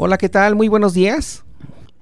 Hola, ¿qué tal? Muy buenos días.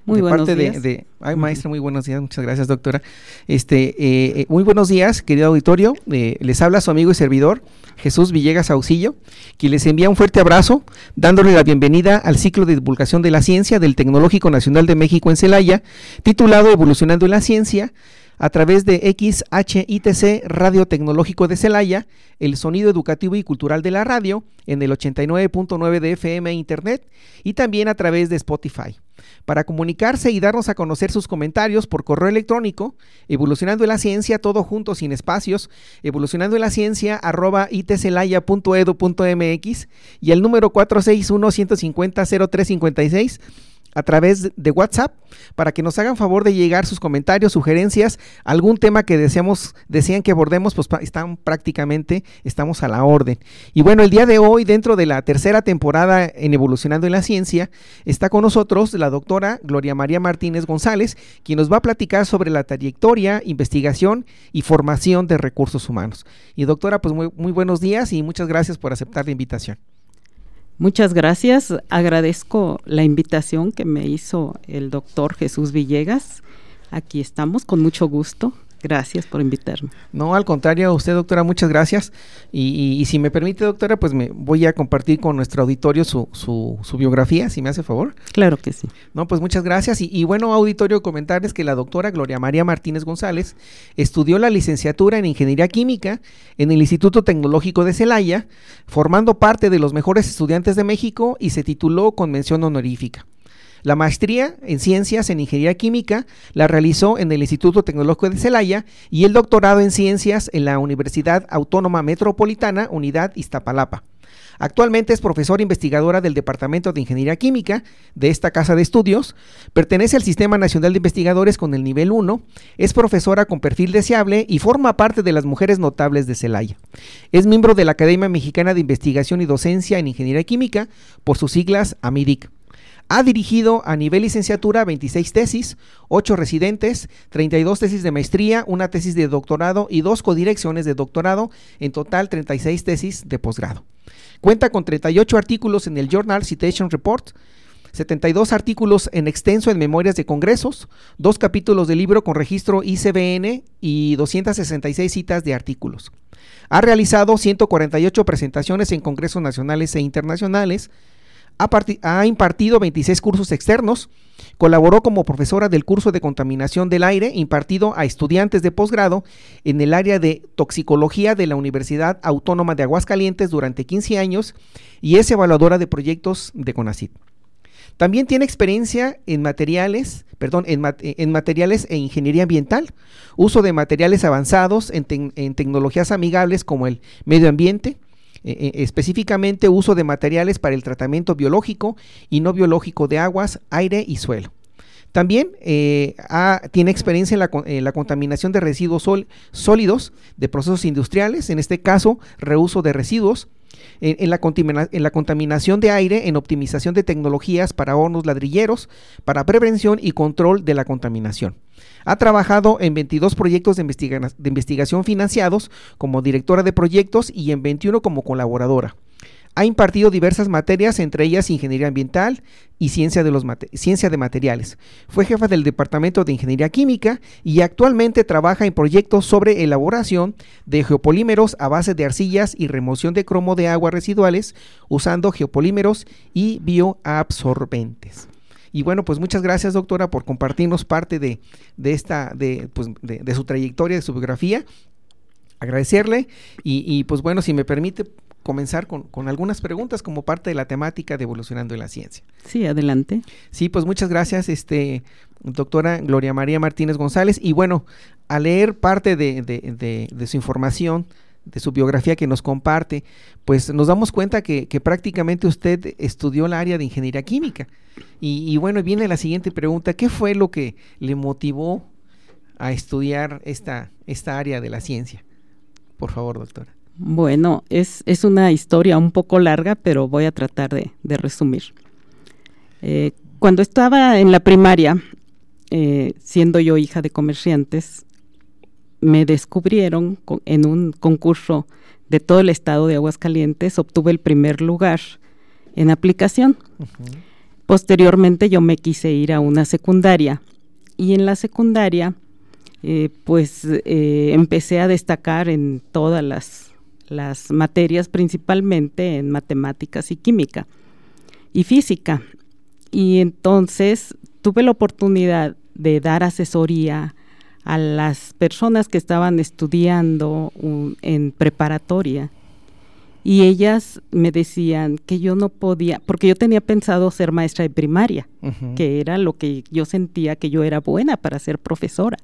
Muy de buenos parte días. De, de- ay, maestra, muy buenos días. Muchas gracias, doctora. Este, eh, eh, muy buenos días, querido auditorio. Eh, les habla su amigo y servidor, Jesús Villegas Auxillo, quien les envía un fuerte abrazo, dándole la bienvenida al ciclo de divulgación de la ciencia del Tecnológico Nacional de México en Celaya, titulado Evolucionando en la Ciencia, a través de XHITC Radio Tecnológico de Celaya, el sonido educativo y cultural de la radio, en el 89.9 de FM Internet, y también a través de Spotify. Para comunicarse y darnos a conocer sus comentarios por correo electrónico, evolucionando en la ciencia, todo junto sin espacios, evolucionando en la ciencia, arroba itcelaya.edu.mx y el número 461-150-0356 a través de WhatsApp para que nos hagan favor de llegar sus comentarios, sugerencias, algún tema que deseamos, desean que abordemos, pues están prácticamente, estamos a la orden. Y bueno, el día de hoy, dentro de la tercera temporada en Evolucionando en la Ciencia, está con nosotros la doctora Gloria María Martínez González, quien nos va a platicar sobre la trayectoria, investigación y formación de recursos humanos. Y doctora, pues muy, muy buenos días y muchas gracias por aceptar la invitación. Muchas gracias. Agradezco la invitación que me hizo el doctor Jesús Villegas. Aquí estamos con mucho gusto. Gracias por invitarme. No, al contrario, a usted, doctora, muchas gracias. Y, y- y si me permite, doctora, pues me voy a compartir con nuestro auditorio su, su, su biografía, si me hace favor. Claro que sí. No, pues muchas gracias. Y, y bueno, auditorio, comentarles que la doctora Gloria María Martínez González estudió la licenciatura en Ingeniería Química en el Instituto Tecnológico de Celaya, formando parte de los mejores estudiantes de México y se tituló con mención honorífica. La maestría en Ciencias en Ingeniería Química la realizó en el Instituto Tecnológico de Celaya y el doctorado en Ciencias en la Universidad Autónoma Metropolitana, Unidad Iztapalapa. Actualmente es profesora investigadora del Departamento de Ingeniería Química de esta casa de estudios, pertenece al Sistema Nacional de Investigadores con el nivel 1, es profesora con perfil deseable y forma parte de las mujeres notables de Celaya. Es miembro de la Academia Mexicana de Investigación y Docencia en Ingeniería Química, por sus siglas AMIDIC. Ha dirigido a nivel licenciatura 26 tesis, 8 residentes, 32 tesis de maestría, una tesis de doctorado y dos codirecciones de doctorado, en total 36 tesis de posgrado. Cuenta con 38 artículos en el Journal Citation Report, 72 artículos en extenso en memorias de congresos, dos capítulos de libro con registro ICBN y 266 citas de artículos. Ha realizado 148 presentaciones en congresos nacionales e internacionales, ha, ha impartido 26 cursos externos, colaboró como profesora del curso de contaminación del aire impartido a estudiantes de posgrado en el área de toxicología de la Universidad Autónoma de Aguascalientes durante 15 años y es evaluadora de proyectos de CONACYT. También tiene experiencia en materiales, perdón, en, mat- en materiales e ingeniería ambiental, uso de materiales avanzados en tecnologías amigables como el medio ambiente, eh, eh, específicamente uso de materiales para el tratamiento biológico y no biológico de aguas, aire y suelo. También eh, tiene experiencia en la, contaminación de residuos sólidos de procesos industriales, en este caso reuso de residuos, en la contaminación de aire, en optimización de tecnologías para hornos ladrilleros, para prevención y control de la contaminación. Ha trabajado en 22 proyectos de, investiga- de investigación financiados como directora de proyectos y en 21 como colaboradora. Ha impartido diversas materias, entre ellas ingeniería ambiental y ciencia de, los ciencia de materiales. Fue jefa del Departamento de Ingeniería Química y actualmente trabaja en proyectos sobre elaboración de geopolímeros a base de arcillas y remoción de cromo de aguas residuales usando geopolímeros y bioabsorbentes. Y bueno, pues muchas gracias, doctora, por compartirnos parte de, de esta, de, pues, de, de su trayectoria, de su biografía. Agradecerle y, y, pues bueno, si me permite comenzar con, con, algunas preguntas como parte de la temática de evolucionando en la ciencia. Sí, adelante. Sí, pues muchas gracias, este, doctora Gloria María Martínez González. Y bueno, a leer parte de, de, de, de su información de su biografía que nos comparte, pues nos damos cuenta que, prácticamente usted estudió el área de ingeniería química. Y, y, bueno, viene la siguiente pregunta, ¿qué fue lo que le motivó a estudiar esta, esta área de la ciencia? Por favor, doctora. Bueno, es, es una historia un poco larga, pero voy a tratar de, resumir. Eh, cuando estaba en la primaria, eh, siendo yo hija de comerciantes, me descubrieron en un concurso de todo el estado de Aguascalientes, obtuve el primer lugar en aplicación. Posteriormente yo me quise ir a una secundaria y en la secundaria eh, pues eh, empecé a destacar en todas las, las materias, principalmente en matemáticas y química y física. Y entonces tuve la oportunidad de dar asesoría a las personas que estaban estudiando en preparatoria y ellas me decían que yo no podía, porque yo tenía pensado ser maestra de primaria, que era lo que yo sentía que yo era buena para ser profesora.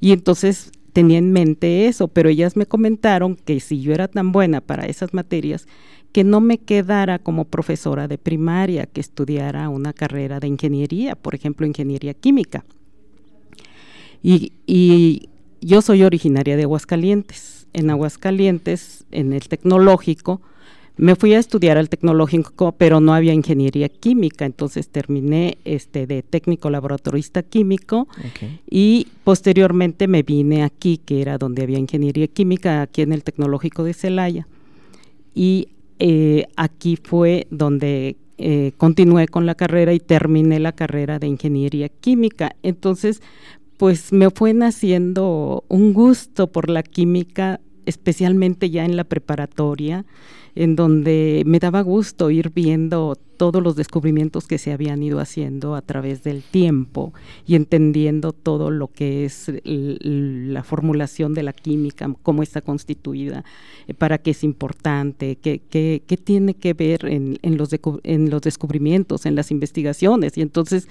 Y entonces tenía en mente eso, pero ellas me comentaron que si yo era tan buena para esas materias, que no me quedara como profesora de primaria, que estudiara una carrera de ingeniería, por ejemplo, ingeniería química. Y, y yo soy originaria de Aguascalientes. En Aguascalientes, en el tecnológico, me fui a estudiar al tecnológico, pero no había ingeniería química, entonces terminé este de técnico laboratorista químico y posteriormente me vine aquí, que era donde había ingeniería química, aquí en el tecnológico de Celaya. Y eh, aquí fue donde eh, continué con la carrera y terminé la carrera de ingeniería química. Entonces, pues me fue naciendo un gusto por la química, especialmente ya en la preparatoria, en donde me daba gusto ir viendo todos los descubrimientos que se habían ido haciendo a través del tiempo y entendiendo todo lo que es la formulación de la química, cómo está constituida, eh, para qué es importante, qué, qué, qué tiene que ver en, en, los en los descubrimientos, en las investigaciones. Y entonces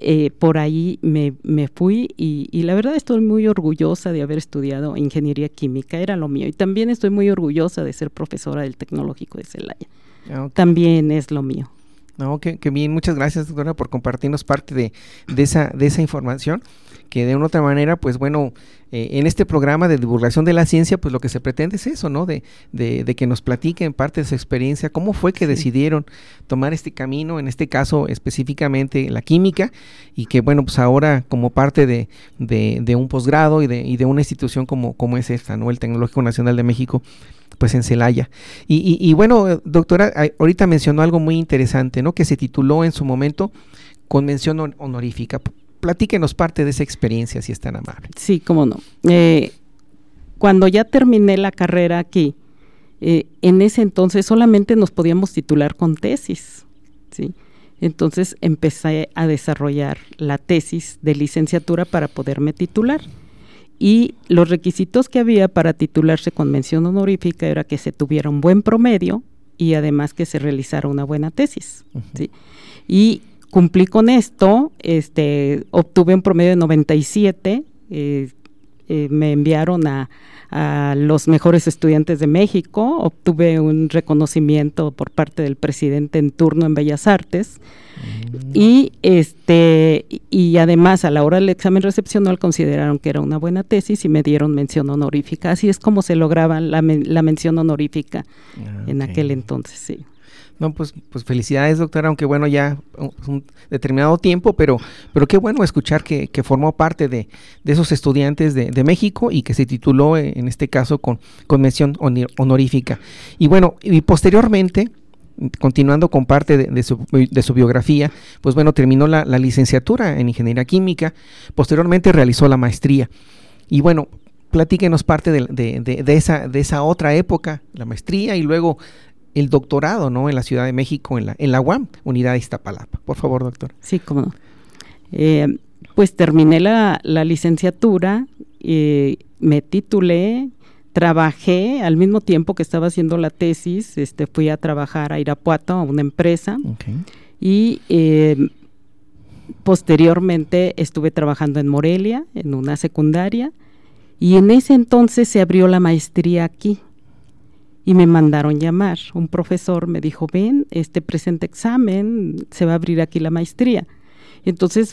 eh, por ahí me, me fui y, la verdad estoy muy orgullosa de haber estudiado ingeniería química, era lo mío. Y también estoy muy orgullosa de ser profesora del Tecnológico de Celaya. Ah, también es lo mío. No, que, bien, muchas gracias, doctora, por compartirnos parte de, de, esa, de esa información que de una otra manera, pues bueno, eh, en este programa de divulgación de la ciencia, pues lo que se pretende es eso, ¿no? De, de, de que nos platiquen parte de su experiencia, cómo fue que decidieron tomar este camino, en este caso específicamente la química, y que bueno, pues ahora como parte de, de un posgrado y de, y de una institución como, como es esta, ¿no? El Tecnológico Nacional de México, pues en Celaya. Y, y, y, bueno, doctora, ahorita mencionó algo muy interesante, ¿no? Que se tituló en su momento Convención Honorífica platíquenos parte de esa experiencia, si es tan amable. Sí, cómo no. Eh, cuando ya terminé la carrera aquí, eh, en ese entonces solamente nos podíamos titular con tesis, ¿sí? Entonces empecé a desarrollar la tesis de licenciatura para poderme titular. Y los requisitos que había para titularse con mención honorífica era que se tuviera un buen promedio y además que se realizara una buena tesis. ¿sí? Y cumplí con esto, este, obtuve un promedio de 97, eh, eh, me enviaron a, los mejores estudiantes de México, obtuve un reconocimiento por parte del presidente en turno en Bellas Artes mm. y este y además a la hora del examen recepcional consideraron que era una buena tesis y me dieron mención honorífica. Así es como se lograba la, mención honorífica ah, en aquel entonces, sí. No, pues, pues felicidades, doctora, aunque bueno, ya un determinado tiempo, pero, pero qué bueno escuchar que, formó parte de, esos estudiantes de, México y que se tituló, eh, en este caso, con, con mención honorífica. Y bueno, y posteriormente, continuando con parte de, su, de, su, biografía, pues bueno, terminó la, la, licenciatura en Ingeniería Química, posteriormente realizó la maestría. Y bueno, platíquenos parte de, esa, de esa otra época, la maestría, y luego el doctorado, ¿no? En la Ciudad de México, en la, en la UAM, Unidad de Iztapalapa. Por favor, doctor. Sí, cómo no. Eh, pues terminé la, licenciatura, y me titulé, trabajé al mismo tiempo que estaba haciendo la tesis, este, fui a trabajar a Irapuato, a una empresa, y eh, posteriormente estuve trabajando en Morelia, en una secundaria, y en ese entonces se abrió la maestría aquí, y me mandaron llamar. Un profesor me dijo, ven, este presente examen, se va a abrir aquí la maestría. Entonces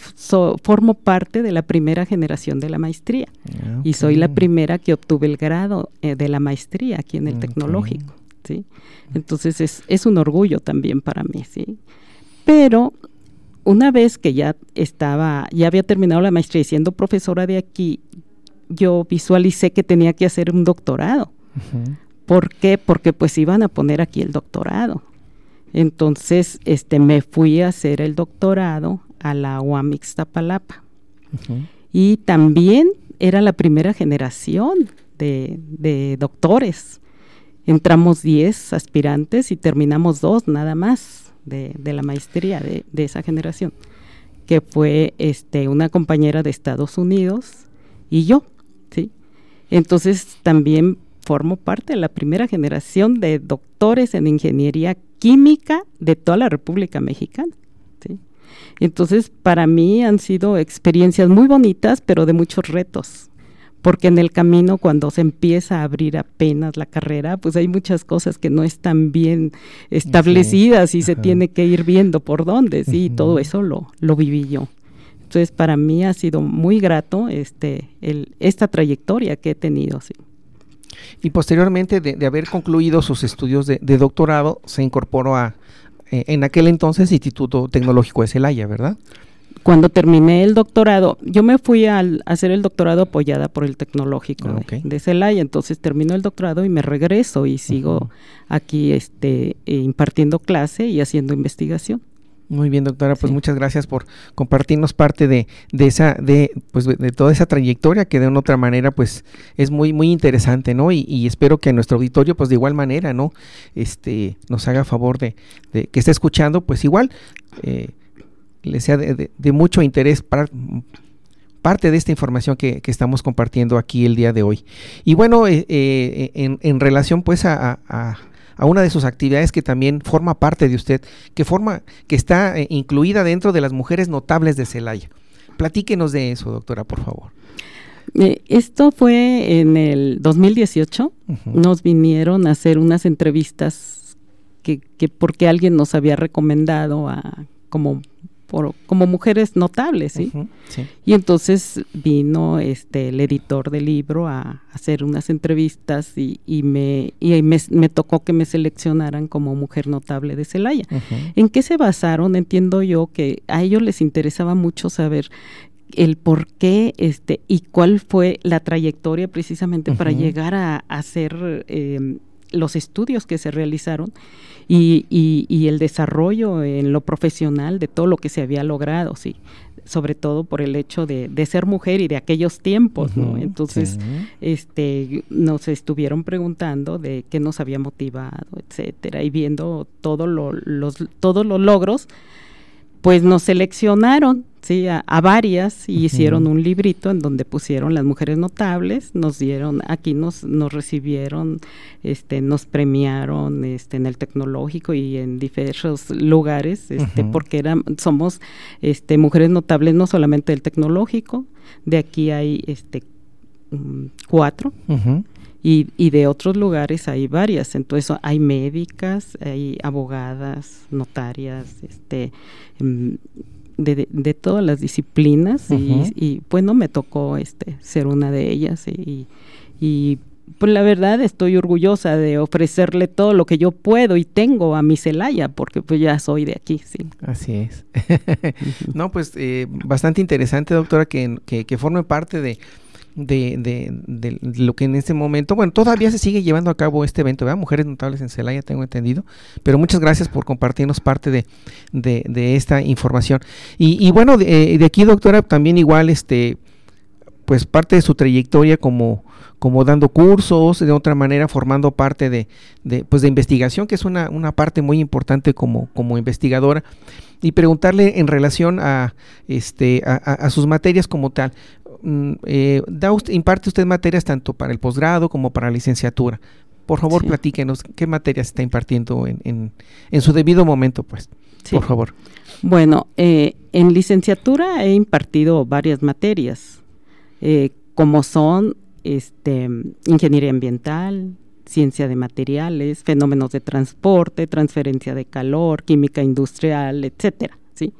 formo parte de la primera generación de la maestría ah, y soy la primera que obtuve el grado eh, de la maestría aquí en el tecnológico. ¿sí? Entonces es, es, un orgullo también para mí. ¿sí? Pero una vez que ya estaba, ya había terminado la maestría y siendo profesora de aquí, yo visualicé que tenía que hacer un doctorado. ¿Por qué? Porque pues iban a poner aquí el doctorado. Entonces, este, me fui a hacer el doctorado a la UAM Ixtapalapa. Y también era la primera generación de, doctores. Entramos 10 aspirantes y terminamos dos nada más de, la maestría de, esa generación, que fue este, una compañera de Estados Unidos y yo. ¿sí? Entonces también formo parte de la primera generación de doctores en ingeniería química de toda la República Mexicana. Entonces, para mí han sido experiencias muy bonitas, pero de muchos retos, porque en el camino cuando se empieza a abrir apenas la carrera, pues hay muchas cosas que no están bien establecidas y se tiene que ir viendo por dónde, sí, todo eso lo, lo viví yo. Entonces, para mí ha sido muy grato este, el, esta trayectoria que he tenido, sí. Y posteriormente de, haber concluido sus estudios de, doctorado, se incorporó a, eh, en aquel entonces, Instituto Tecnológico de Celaya, ¿verdad? Cuando terminé el doctorado, yo me fui a hacer el doctorado apoyada por el Tecnológico de, Celaya, entonces termino el doctorado y me regreso y sigo aquí este, eh, impartiendo clase y haciendo investigación. Muy bien, doctora, pues muchas gracias por compartirnos parte de, de esa, de, pues de toda esa trayectoria que de una otra manera, pues, es muy, muy interesante, ¿no? Y, espero que nuestro auditorio, pues, de igual manera, ¿no? Este, nos haga favor de, de que esté escuchando, pues, igual, eh, le sea de, mucho interés para parte de esta información que, estamos compartiendo aquí el día de hoy. Y bueno, eh, eh, en, en, relación, pues, a a una de sus actividades que también forma parte de usted, que forma, que está eh, incluida dentro de las mujeres notables de Celaya. Platíquenos de eso, doctora, por favor. Eh, esto fue en el 2018. Nos vinieron a hacer unas entrevistas que, que porque alguien nos había recomendado a como como mujeres notables, ¿sí? Y entonces vino este el editor del libro a, hacer unas entrevistas y, me, y me, tocó que me seleccionaran como mujer notable de Celaya. ¿En qué se basaron? Entiendo yo que a ellos les interesaba mucho saber el por qué este, y cuál fue la trayectoria precisamente para llegar a, hacer eh, los estudios que se realizaron y, y, el desarrollo en lo profesional de todo lo que se había logrado, sí sobre todo por el hecho de, de ser mujer y de aquellos tiempos, ¿no? Entonces, este, nos estuvieron preguntando de qué nos había motivado, etcétera, y viendo todo lo, los, todos los logros, pues nos seleccionaron sí, a, varias y hicieron un librito en donde pusieron las mujeres notables, nos dieron, aquí nos, nos recibieron, este, nos premiaron este, en el tecnológico y en diversos lugares, este, porque eran, somos este, mujeres notables no solamente del tecnológico, de aquí hay este, mm, cuatro. Y, y, de otros lugares hay varias. Entonces hay médicas, hay abogadas, notarias, este, mm, de, de, todas las disciplinas y, bueno, me tocó este ser una de ellas y, y pues la verdad estoy orgullosa de ofrecerle todo lo que yo puedo y tengo a mi Celaya, porque pues ya soy de aquí, sí. Así es. no, pues eh, bastante interesante, doctora, que, que, que forme parte de, de, de, lo que en este momento, bueno, todavía se sigue llevando a cabo este evento, ¿verdad? Mujeres Notables en Celaya, tengo entendido, pero muchas gracias por compartirnos parte de, de esta información. Y, y bueno, de, aquí, doctora, también igual, este, pues parte de su trayectoria como, como dando cursos, de otra manera formando parte de, de, pues de investigación, que es una, una parte muy importante como, como investigadora, y preguntarle en relación a, este, a sus materias como tal. Mm, eh, da imparte usted materias tanto para el posgrado como para la licenciatura. Por favor, platíquenos qué materias está impartiendo en, en, su debido momento, pues. Por favor. Bueno, eh, en licenciatura he impartido varias materias, eh, como son este, ingeniería ambiental, ciencia de materiales, fenómenos de transporte, transferencia de calor, química industrial, etcétera, ¿sí?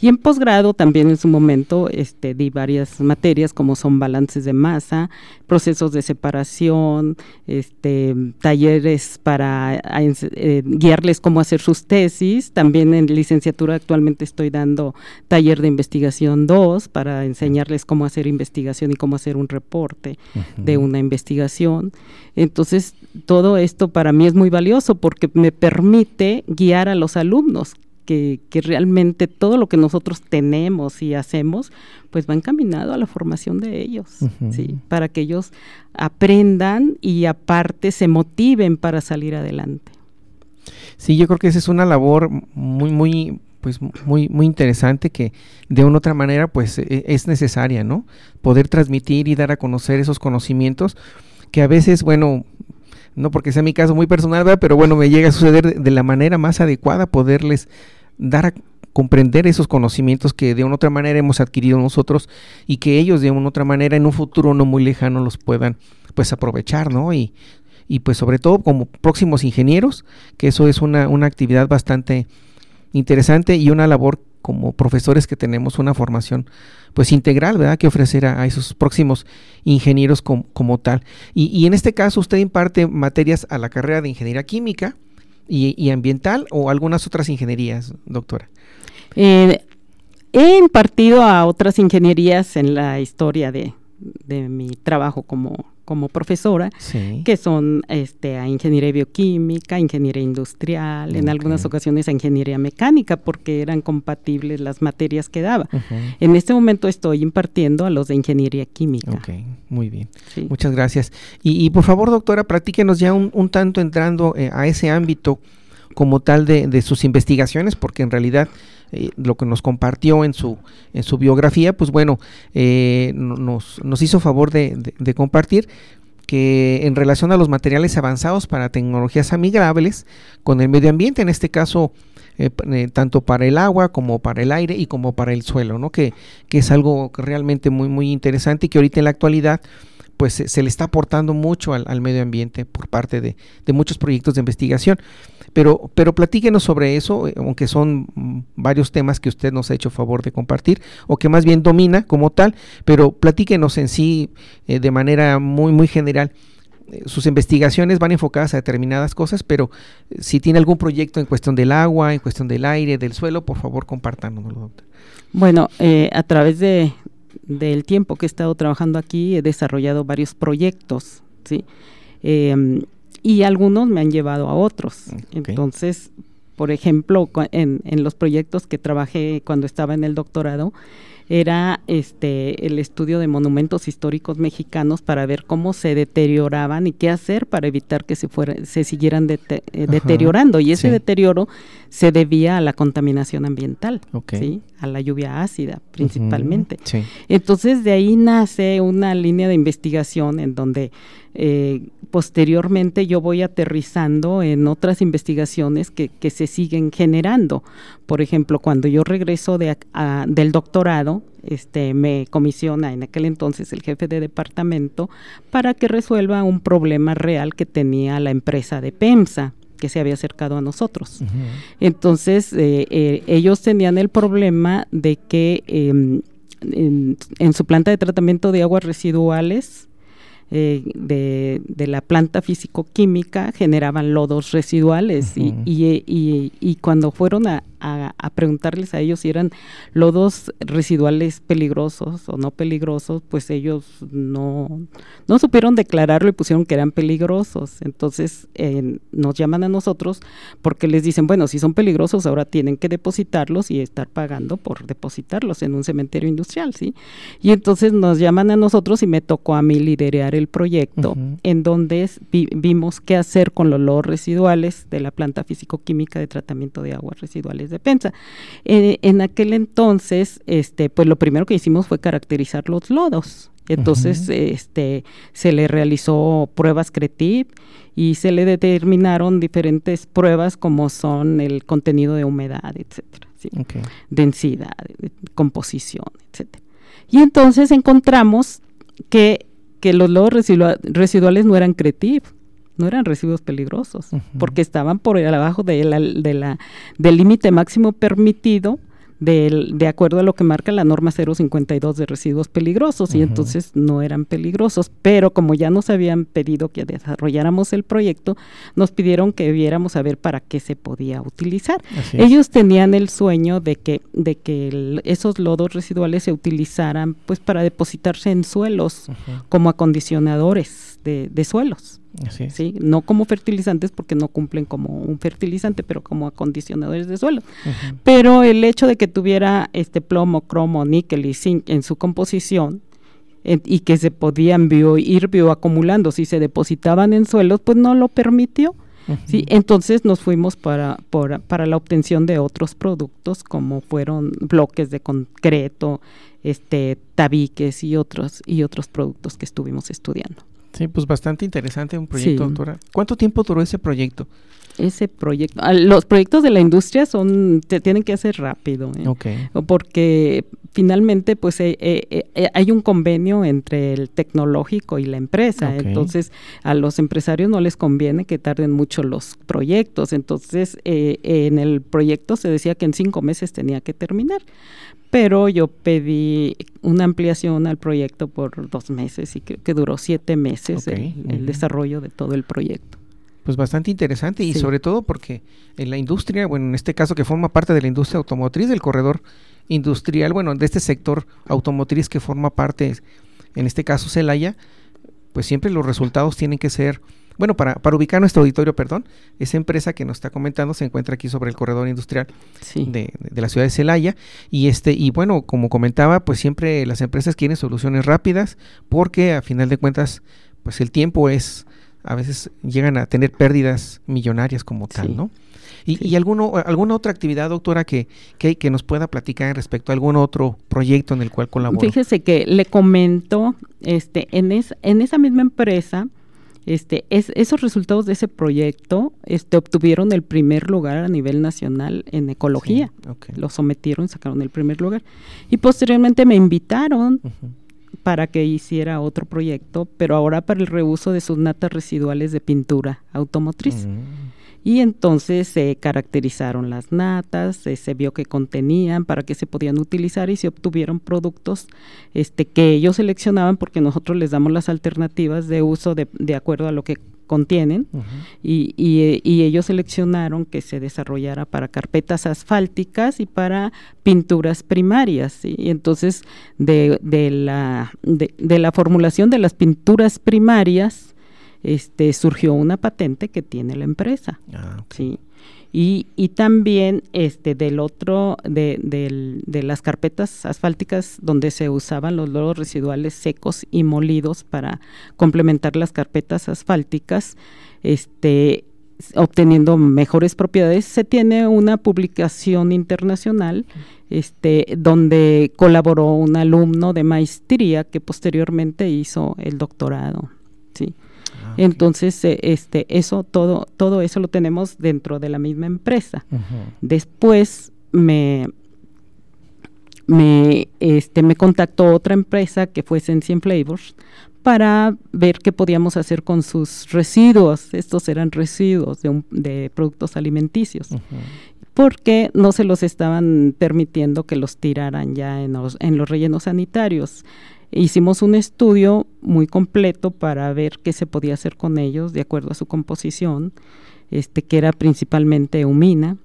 Y en posgrado también en su momento este, di varias materias como son balances de masa, procesos de separación, este, talleres para eh, guiarles cómo hacer sus tesis. También en licenciatura actualmente estoy dando taller de investigación 2 para enseñarles cómo hacer investigación y cómo hacer un reporte de una investigación. Entonces, todo esto para mí es muy valioso porque me permite guiar a los alumnos que, realmente todo lo que nosotros tenemos y hacemos, pues va encaminado a la formación de ellos, ¿sí? Para que ellos aprendan y aparte se motiven para salir adelante. Sí, yo creo que esa es una labor muy, muy, pues muy, muy interesante que de una u otra manera, pues e, es necesaria, ¿no? Poder transmitir y dar a conocer esos conocimientos que a veces, bueno, no porque sea mi caso muy personal, pero bueno, me llega a suceder de, la manera más adecuada poderles dar a comprender esos conocimientos que de una otra manera hemos adquirido nosotros y que ellos de una otra manera en un futuro no muy lejano los puedan pues aprovechar, ¿no? Y, y pues sobre todo como próximos ingenieros, que eso es una, una actividad bastante interesante y una labor como profesores que tenemos una formación pues integral, ¿verdad? Que ofrecer a, esos próximos ingenieros como tal. Y, en este caso usted imparte materias a la carrera de ingeniería química y, ambiental o algunas otras ingenierías, doctora. Eh, he impartido a otras ingenierías en la historia de, de mi trabajo como como profesora, que son este, a ingeniería bioquímica, ingeniería industrial, en algunas ocasiones a ingeniería mecánica, porque eran compatibles las materias que daba. En este momento estoy impartiendo a los de ingeniería química. Ok, muy bien. Muchas gracias. Y, por favor, doctora, platíquenos ya un, tanto entrando eh, a ese ámbito como tal de, sus investigaciones, porque en realidad eh, lo que nos compartió en su, en su biografía, pues bueno, eh, nos, nos, hizo favor de, compartir que en relación a los materiales avanzados para tecnologías amigables con el medio ambiente, en este caso eh, tanto para el agua como para el aire y como para el suelo, ¿no? que, que es algo realmente muy, muy interesante y que ahorita en la actualidad pues se, le está aportando mucho al, medio ambiente por parte de, muchos proyectos de investigación. Pero, pero platíquenos sobre eso, eh, aunque son varios temas que usted nos ha hecho favor de compartir, o que más bien domina como tal, pero platíquenos en sí eh, de manera muy, muy general. Eh, sus investigaciones van enfocadas a determinadas cosas, pero si tiene algún proyecto en cuestión del agua, en cuestión del aire, del suelo, por favor compártanoslo, doctor. Bueno, a través de, del tiempo que he estado trabajando aquí he desarrollado varios proyectos, ¿sí? Em, y algunos me han llevado a otros. Entonces, por ejemplo, en, en, los proyectos que trabajé cuando estaba en el doctorado, era este el estudio de monumentos históricos mexicanos para ver cómo se deterioraban y qué hacer para evitar que se fuera, se siguieran eh, deteriorando. Y ese deterioro se debía a la contaminación ambiental, ¿sí? a la lluvia ácida principalmente. Entonces de ahí nace una línea de investigación en donde eh, posteriormente yo voy aterrizando en otras investigaciones que, que, se siguen generando. Por ejemplo, cuando yo regreso de, del doctorado, este, me comisiona en aquel entonces el jefe de departamento para que resuelva un problema real que tenía la empresa de PEMSA que se había acercado a nosotros. Entonces, eh, eh, ellos tenían el problema de que em, en, su planta de tratamiento de aguas residuales eh, de, de, la planta físico-química generaban lodos residuales y, y, y, cuando fueron a, a, preguntarles a ellos si eran lodos residuales peligrosos o no peligrosos, pues ellos no, no supieron declararlo y pusieron que eran peligrosos. Entonces nos llaman a nosotros porque les dicen, bueno, si son peligrosos ahora tienen que depositarlos y estar pagando por depositarlos en un cementerio industrial, ¿sí? Y entonces nos llaman a nosotros y me tocó a mí liderar el proyecto en donde vimos qué hacer con los lodos residuales de la planta físico-química de tratamiento de aguas residuales defensa. Eh, en aquel entonces, este, pues lo primero que hicimos fue caracterizar los lodos. Entonces, este, se le realizó pruebas CRETIP y se le determinaron diferentes pruebas como son el contenido de humedad, etcétera, densidad, composición, etcétera. Y entonces encontramos que, que los lodos residuales no eran CRETIP, no eran residuos peligrosos, porque estaban por abajo de la, de la, del límite máximo permitido de acuerdo a lo que marca la norma 052 de residuos peligrosos y entonces no eran peligrosos, pero como ya nos habían pedido que desarrolláramos el proyecto, nos pidieron que viéramos a ver para qué se podía utilizar. Ellos tenían el sueño de que de que esos lodos residuales se utilizaran pues para depositarse en suelos como acondicionadores de, de suelos. ¿sí? No como fertilizantes porque no cumplen como un fertilizante, pero como acondicionadores de suelo. Pero el hecho de que tuviera este plomo, cromo, níquel y zinc en su composición y que se podían ir bioacumulando si se depositaban en suelos, pues no lo permitió. ¿sí? Entonces nos fuimos para, para la obtención de otros productos como fueron bloques de concreto, este tabiques y otros y otros productos que estuvimos estudiando. Sí, pues bastante interesante un proyecto, doctora. ¿Cuánto tiempo duró ese proyecto? Ese proyecto, ah, los proyectos de la industria son, te tienen que hacer rápido, ¿eh? porque finalmente pues eh, eh, hay un convenio entre el tecnológico y la empresa, entonces a los empresarios no les conviene que tarden mucho los proyectos, entonces en el proyecto se decía que en cinco meses tenía que terminar, pero yo pedí una ampliación al proyecto por dos meses y creo que duró siete meses el, desarrollo de todo el proyecto. Pues bastante interesante y sobre todo porque en la industria, bueno, en este caso que forma parte de la industria automotriz, del corredor industrial, bueno, de este sector automotriz que forma parte, en este caso Celaya, pues siempre los resultados tienen que ser bueno, para, para ubicar nuestro auditorio, perdón, esa empresa que nos está comentando se encuentra aquí sobre el corredor industrial de, la ciudad de Celaya. Y este, y bueno, como comentaba, pues siempre las empresas quieren soluciones rápidas, porque a final de cuentas, pues el tiempo es, a veces llegan a tener pérdidas millonarias como tal, ¿no? ¿Y, y alguno, alguna otra actividad, doctora, que, que, que, nos pueda platicar respecto a algún otro proyecto en el cual colabora? Fíjese que le comento, este, en, es, en esa misma empresa, este, es, esos resultados de ese proyecto este, obtuvieron el primer lugar a nivel nacional en ecología. Lo sometieron, sacaron el primer lugar. Y posteriormente me invitaron para que hiciera otro proyecto, pero ahora para el reuso de sus natas residuales de pintura automotriz. Mm y entonces se caracterizaron las natas, se vio que contenían, para qué se podían utilizar y se obtuvieron productos este, que ellos seleccionaban porque nosotros les damos las alternativas de uso de, de acuerdo a lo que contienen y, y, ellos seleccionaron que se desarrollara para carpetas asfálticas y para pinturas primarias y entonces de, de la, de, de la formulación de las pinturas primarias este, surgió una patente que tiene la empresa. Ah, sí. Y, y, también este del otro de, de, las carpetas asfálticas donde se usaban los lodos residuales secos y molidos para complementar las carpetas asfálticas este obteniendo mejores propiedades se tiene una publicación internacional este donde colaboró un alumno de maestría que posteriormente hizo el doctorado sí Ah, Entonces, eh, este, eso, todo, todo eso lo tenemos dentro de la misma empresa. Después me, me, este, me contactó otra empresa que fue Sensien Flavors para ver qué podíamos hacer con sus residuos. Estos eran residuos de, de productos alimenticios. porque no se los estaban permitiendo que los tiraran ya en los, en los rellenos sanitarios. Hicimos un estudio muy completo para ver qué se podía hacer con ellos de acuerdo a su composición, este, que era principalmente humina,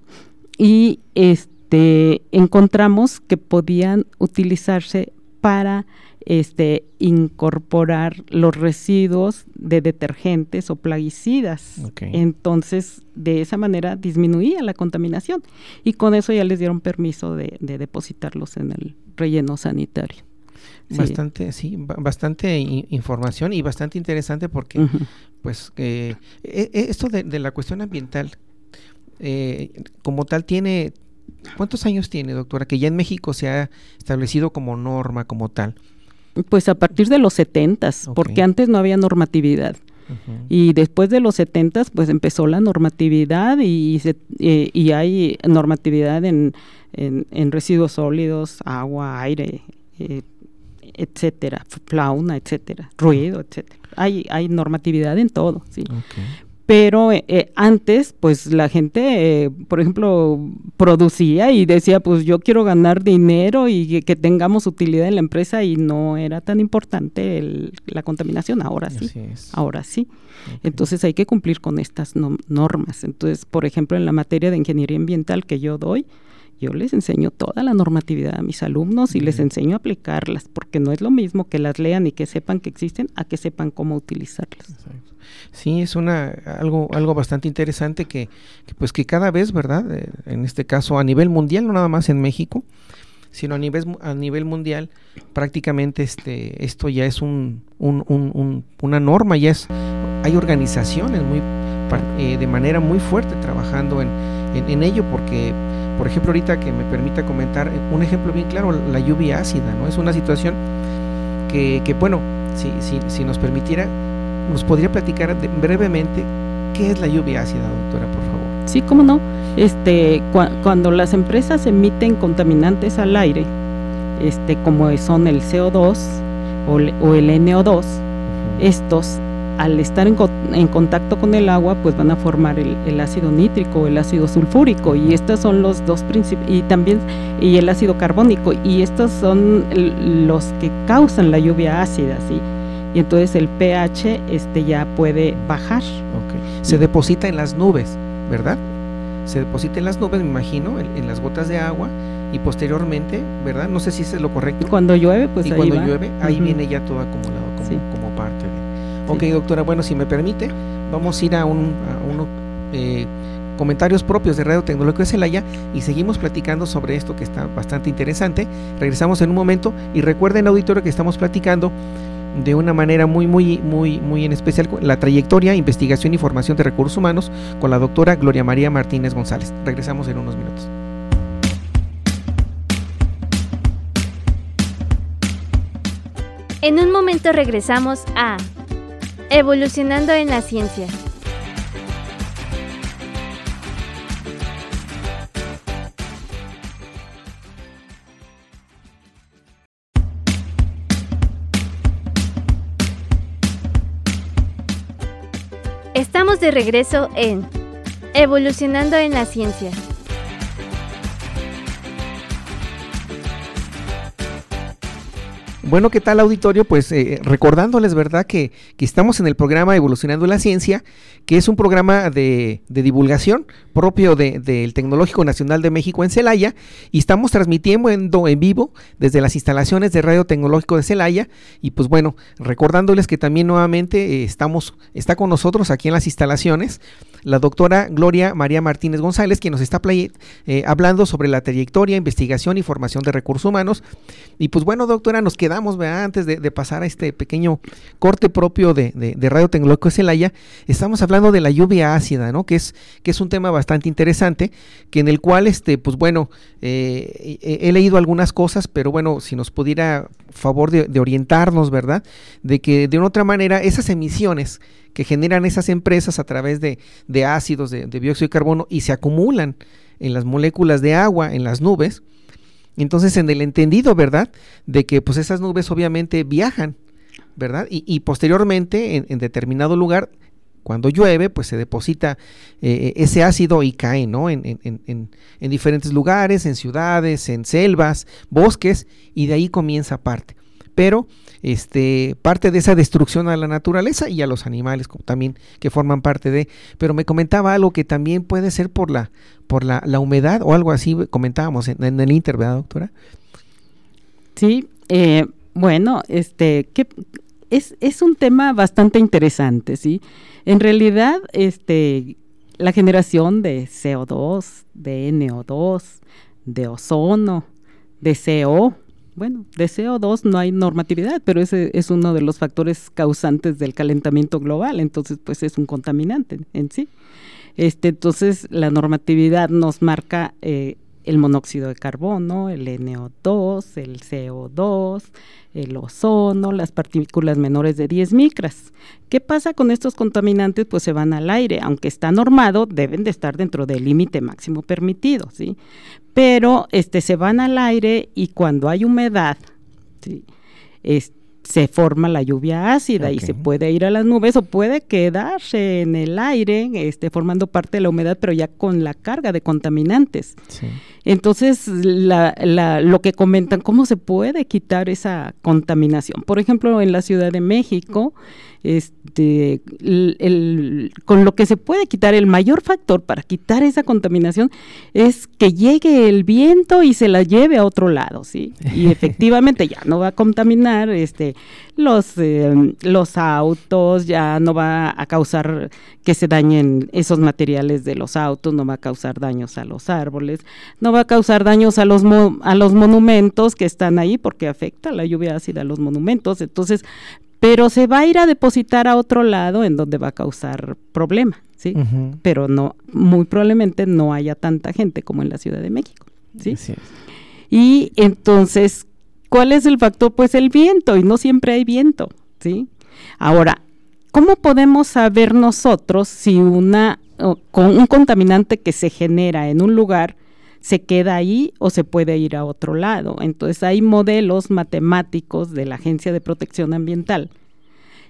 y este, encontramos que podían utilizarse para este, incorporar los residuos de detergentes o plaguicidas. Entonces, de esa manera disminuía la contaminación y con eso ya les dieron permiso de depositarlos en el relleno sanitario. Bastante, sí, bastante información y bastante interesante porque, pues, eh, e, e, esto de, la cuestión ambiental, eh, como tal, tiene, ¿cuántos años tiene, doctora? Que ya en México se ha establecido como norma, como tal. Pues a partir de los setentas, porque antes no había normatividad. Y después de los setentas, pues empezó la normatividad y, eh, y hay normatividad en, en, residuos sólidos, agua, aire, eh, etcétera, fauna, etcétera, ruido, etcétera. Hay, hay normatividad en todo, ¿sí? pero eh, eh, antes pues la gente eh, por ejemplo producía y decía pues yo quiero ganar dinero y que, tengamos utilidad en la empresa y no era tan importante la contaminación. Ahora sí ahora sí. Entonces hay que cumplir con estas normas. Entonces por ejemplo en la materia de ingeniería ambiental que yo doy yo les enseño toda la normatividad a mis alumnos y les enseño a aplicarlas, porque no es lo mismo que las lean y que sepan que existen a que sepan cómo utilizarlas. Sí, es una algo algo bastante interesante que, pues que cada vez, ¿verdad? Eh, en este caso a nivel mundial, no nada más en México, sino a nivel a nivel mundial, prácticamente este esto ya es un, una norma, ya es hay organizaciones muy eh, de manera muy fuerte trabajando en, en, ello porque por ejemplo ahorita que me permita comentar un ejemplo bien claro la lluvia ácida no es una situación que, que bueno si, si, si nos permitiera ¿Nos podría platicar brevemente qué es la lluvia ácida, doctora, por favor? Sí, cómo no. Este, cuando las empresas emiten contaminantes al aire, este, como son el CO2 o, el NO2, estos al estar en, contacto con el agua, pues van a formar el, ácido nítrico, el ácido sulfúrico, y estos son los dos principios, y también y el ácido carbónico, y estos son los que causan la lluvia ácida, ¿sí? y entonces el pH este ya puede bajar. Se deposita en las nubes, ¿verdad? Se deposita en las nubes, me imagino, en, las gotas de agua y posteriormente, ¿verdad? No sé si es lo correcto. Y cuando llueve, pues y cuando llueve, ahí viene ya todo acumulado como, parte de. Ok, doctora, bueno, si me permite, vamos a ir a, un, unos eh, comentarios propios de Radio Tecnológico de Celaya y seguimos platicando sobre esto que está bastante interesante. Regresamos en un momento y recuerden, auditorio, que estamos platicando de una manera muy, muy, muy, muy en especial la trayectoria, investigación y formación de recursos humanos con la doctora Gloria María Martínez González. Regresamos en unos minutos. En un momento regresamos a Evolucionando en la Ciencia. Estamos de regreso en Evolucionando en la Ciencia. Bueno, ¿qué tal auditorio? Pues eh, recordándoles, ¿verdad? Que, estamos en el programa Evolucionando la Ciencia, que es un programa de, divulgación propio del Tecnológico Nacional de México en Celaya, y estamos transmitiendo en, en vivo desde las instalaciones de Radio Tecnológico de Celaya, y pues bueno, recordándoles que también nuevamente eh, estamos, está con nosotros aquí en las instalaciones la doctora Gloria María Martínez González, quien nos está eh, hablando sobre la trayectoria, investigación y formación de recursos humanos. Y pues bueno, doctora, nos quedamos, antes de, pasar a este pequeño corte propio de, Radio Tecnológico de Celaya, estamos hablando de la lluvia ácida, ¿no? Que es, que es un tema bastante interesante, que en el cual, este, pues bueno, eh, he, leído algunas cosas, pero bueno, si nos pudiera favor de, orientarnos, ¿verdad? De que de una otra manera esas emisiones que generan esas empresas a través de, ácidos, de, dióxido de carbono y se acumulan en las moléculas de agua, en las nubes. Entonces, en el entendido, ¿verdad? De que pues esas nubes obviamente viajan, ¿verdad? Y, posteriormente, en, determinado lugar, cuando llueve, pues se deposita eh, ese ácido y cae, ¿no? En, en, diferentes lugares, en ciudades, en selvas, bosques, y de ahí comienza parte. Pero este, parte de esa destrucción a la naturaleza y a los animales como también que forman parte de. Pero me comentaba algo que también puede ser por la, por la, humedad o algo así, comentábamos en, el Inter, ¿verdad, doctora? Sí, eh, bueno, este, es, es un tema bastante interesante, ¿sí? En realidad, este, la generación de CO2, de NO2, de ozono, de CO, bueno, de CO2 no hay normatividad, pero ese es uno de los factores causantes del calentamiento global, entonces pues es un contaminante en sí. Este, entonces la normatividad nos marca eh, el monóxido de carbono, el NO2, el CO2, el ozono, las partículas menores de 10 micras. ¿Qué pasa con estos contaminantes? Pues se van al aire, aunque está normado, deben de estar dentro del límite máximo permitido, ¿sí? Pero este, se van al aire y cuando hay humedad, ¿sí? se forma la lluvia ácida y se puede ir a las nubes o puede quedarse en el aire, este, formando parte de la humedad, pero ya con la carga de contaminantes. Entonces, lo que comentan, ¿cómo se puede quitar esa contaminación? Por ejemplo, en la Ciudad de México, este, con lo que se puede quitar, el mayor factor para quitar esa contaminación es que llegue el viento y se la lleve a otro lado, ¿sí? Y efectivamente ya no va a contaminar este, los, eh, los autos, ya no va a causar que se dañen esos materiales de los autos, no va a causar daños a los árboles, no va a causar daños a los, a los monumentos que están ahí porque afecta la lluvia ácida a los monumentos. Entonces, pero se va a ir a depositar a otro lado en donde va a causar problema, ¿sí? Pero no, muy probablemente no haya tanta gente como en la Ciudad de México, ¿sí? Y entonces, ¿cuál es el factor? Pues el viento, y no siempre hay viento, ¿sí? Ahora, ¿cómo podemos saber nosotros si una, con un contaminante que se genera en un lugar se queda ahí o se puede ir a otro lado. Entonces hay modelos matemáticos de la Agencia de Protección Ambiental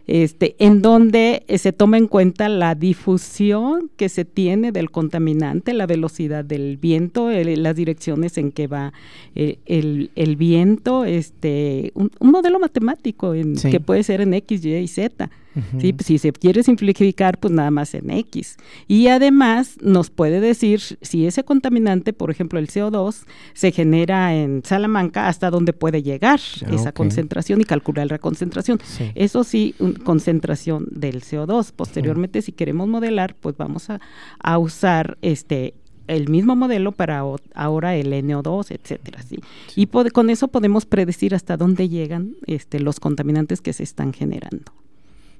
este, en donde eh, se toma en cuenta la difusión que se tiene del contaminante, la velocidad del viento, las direcciones en que va eh, el, viento, este, un, modelo matemático en, que puede ser en X, Y y Z. Si se quiere simplificar, pues nada más en X. Y además nos puede decir si ese contaminante, por ejemplo el CO2, se genera en Salamanca, hasta dónde puede llegar ah, esa concentración y calcular la concentración. Eso sí, concentración del CO2. Posteriormente, si queremos modelar, pues vamos a, a usar este el mismo modelo para ahora el NO2, etcétera, ¿sí? Y con eso podemos predecir hasta dónde llegan este, los contaminantes que se están generando.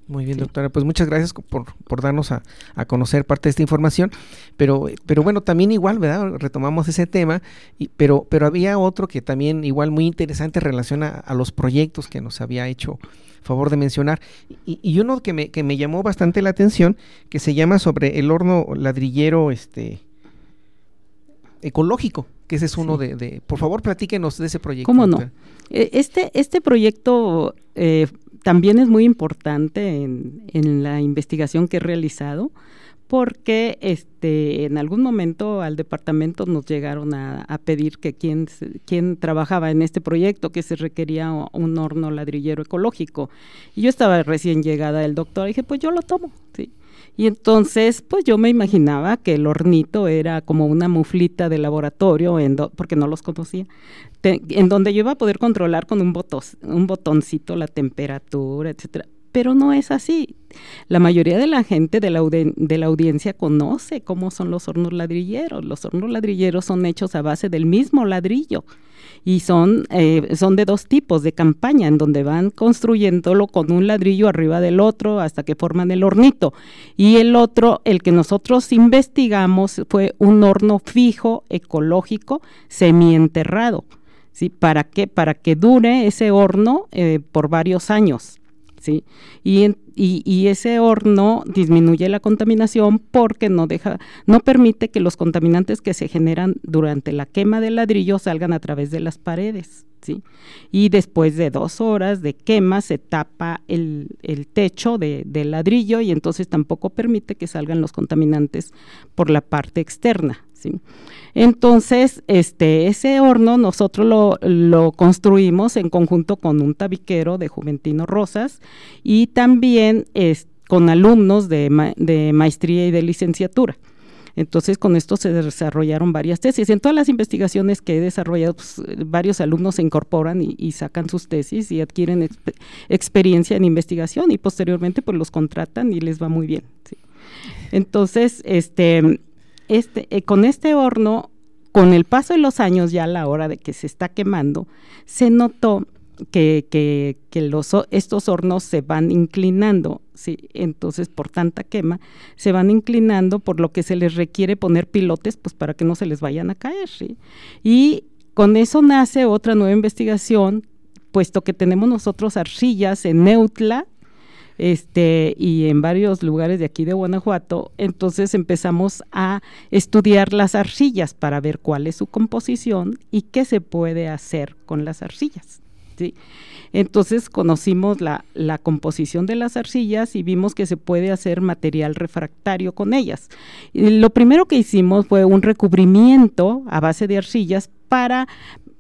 Muy bien, doctora. Pues muchas gracias por, por darnos a, a, conocer parte de esta información. Pero, pero bueno, también igual, ¿verdad? Retomamos ese tema, y, pero, pero había otro que también igual muy interesante relaciona a los proyectos que nos había hecho favor de mencionar. Y, y, uno que me, que me llamó bastante la atención, que se llama sobre el horno ladrillero este ecológico, que ese es uno de, de, Por favor, platíquenos de ese proyecto. ¿Cómo no? E, este, este proyecto eh, también es muy importante en, la investigación que he realizado porque este en algún momento al departamento nos llegaron a, pedir que quien, quien trabajaba en este proyecto que se requería un horno ladrillero ecológico. Y yo estaba recién llegada del doctor y dije pues yo lo tomo sí y entonces, pues yo me imaginaba que el hornito era como una muflita de laboratorio, en porque no los conocía, en donde yo iba a poder controlar con un, un botoncito la temperatura, etcétera. Pero no es así. La mayoría de la gente de la, de la audiencia conoce cómo son los hornos ladrilleros. Los hornos ladrilleros son hechos a base del mismo ladrillo y son, eh, son de dos tipos de campaña, en donde van construyéndolo con un ladrillo arriba del otro hasta que forman el hornito. Y el otro, el que nosotros investigamos, fue un horno fijo, ecológico, semienterrado. ¿Sí? ¿Para qué? Para que dure ese horno eh, por varios años. ¿Sí? Y, y, ese horno disminuye la contaminación porque no deja, no permite que los contaminantes que se generan durante la quema del ladrillo salgan a través de las paredes. ¿sí? Y después de dos horas de quema se tapa el, techo de, del ladrillo y entonces tampoco permite que salgan los contaminantes por la parte externa. ¿sí? Entonces, este, ese horno nosotros lo, construimos en conjunto con un tabiquero de Juventino Rosas y también con alumnos de, de maestría y de licenciatura. Entonces, con esto se desarrollaron varias tesis. En todas las investigaciones que he desarrollado, pues, varios alumnos se incorporan y, sacan sus tesis y adquieren experiencia en investigación y posteriormente pues los contratan y les va muy bien. Entonces, este, este, eh, con este horno, con el paso de los años, ya a la hora de que se está quemando, se notó que, que, que estos hornos se van inclinando, ¿sí? entonces por tanta quema, se van inclinando por lo que se les requiere poner pilotes pues para que no se les vayan a caer. ¿sí? Y con eso nace otra nueva investigación, puesto que tenemos nosotros arcillas en Neutla, este, y en varios lugares de aquí de Guanajuato, entonces empezamos a estudiar las arcillas para ver cuál es su composición y qué se puede hacer con las arcillas. ¿sí? Entonces conocimos la, la, composición de las arcillas y vimos que se puede hacer material refractario con ellas. Y lo primero que hicimos fue un recubrimiento a base de arcillas para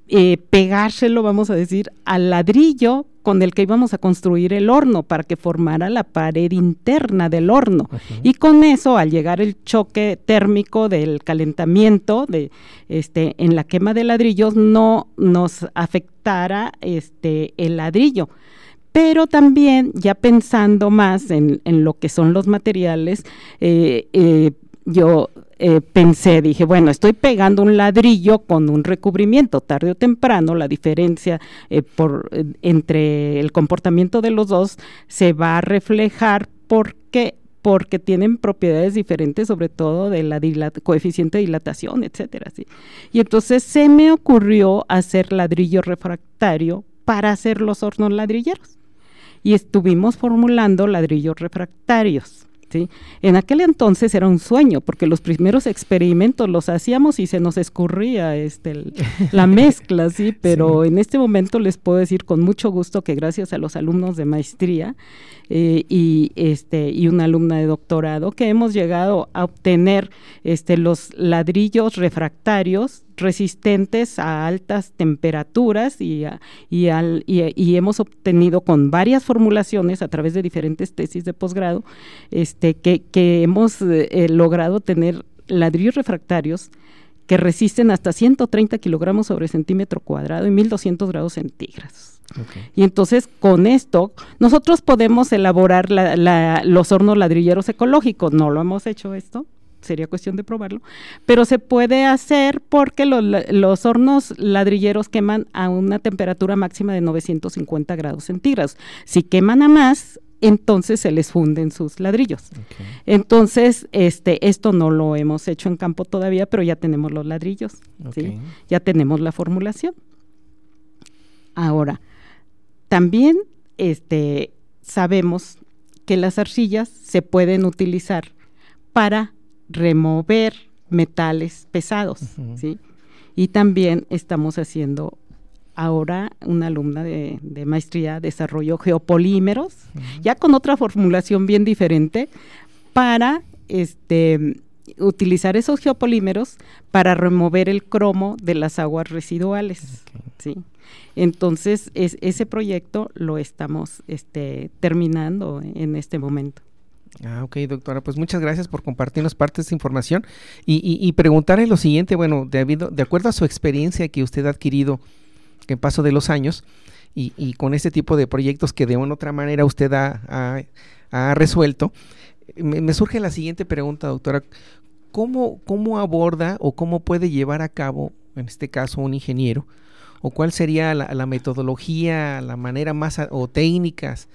eh, pegárselo, vamos a decir, al ladrillo con el que íbamos a construir el horno para que formara la pared interna del horno. Y con eso, al llegar el choque térmico del calentamiento de, este, en la quema de ladrillos, no nos afectara este, el ladrillo pero también ya pensando más en, lo que son los materiales, eh, eh, yo eh, pensé, dije, bueno, estoy pegando un ladrillo con un recubrimiento, tarde o temprano la diferencia eh, eh, entre el comportamiento de los dos se va a reflejar porque porque tienen propiedades diferentes, sobre todo de la coeficiente de dilatación, etcétera. Y entonces se me ocurrió hacer ladrillo refractario para hacer los hornos ladrilleros. Y estuvimos formulando ladrillos refractarios. En aquel entonces era un sueño, porque los primeros experimentos los hacíamos y se nos escurría este, la mezcla, ¿sí? Pero en este momento les puedo decir con mucho gusto que gracias a los alumnos de maestría eh, y, este, y una alumna de doctorado, que hemos llegado a obtener este, los ladrillos refractarios resistentes a altas temperaturas y, y, al, y, hemos obtenido con varias formulaciones a través de diferentes tesis de posgrado este, que, que hemos eh, logrado tener ladrillos refractarios que resisten hasta 130 kilogramos sobre centímetro cuadrado y 1200 grados centígrados. Y entonces con esto nosotros podemos elaborar los hornos ladrilleros ecológicos. No lo hemos hecho esto, sería cuestión de probarlo, pero se puede hacer porque los, hornos ladrilleros queman a una temperatura máxima de 950 grados centígrados. Si queman a más, entonces se les funden sus ladrillos. Entonces, este, esto no lo hemos hecho en campo todavía, pero ya tenemos los ladrillos, ya tenemos la formulación. Ahora, también este, sabemos que las arcillas se pueden utilizar para remover metales pesados, ¿sí? Y también estamos haciendo ahora una alumna de, maestría desarrolló geopolímeros, ya con otra formulación bien diferente, para este utilizar esos geopolímeros para remover el cromo de las aguas residuales, ¿sí? Entonces, es, ese proyecto lo estamos este, terminando en este momento. Ah, ok, doctora, pues muchas gracias por compartirnos parte de esta información. Y, y, preguntarle lo siguiente, bueno, de, de acuerdo a su experiencia que usted ha adquirido en paso de los años y, y, con este tipo de proyectos que de una u otra manera usted ha, ha, resuelto, me, surge la siguiente pregunta, doctora, ¿cómo, ¿cómo aborda o cómo puede llevar a cabo, en este caso, un ingeniero, o cuál sería la, metodología, la manera más o técnicas,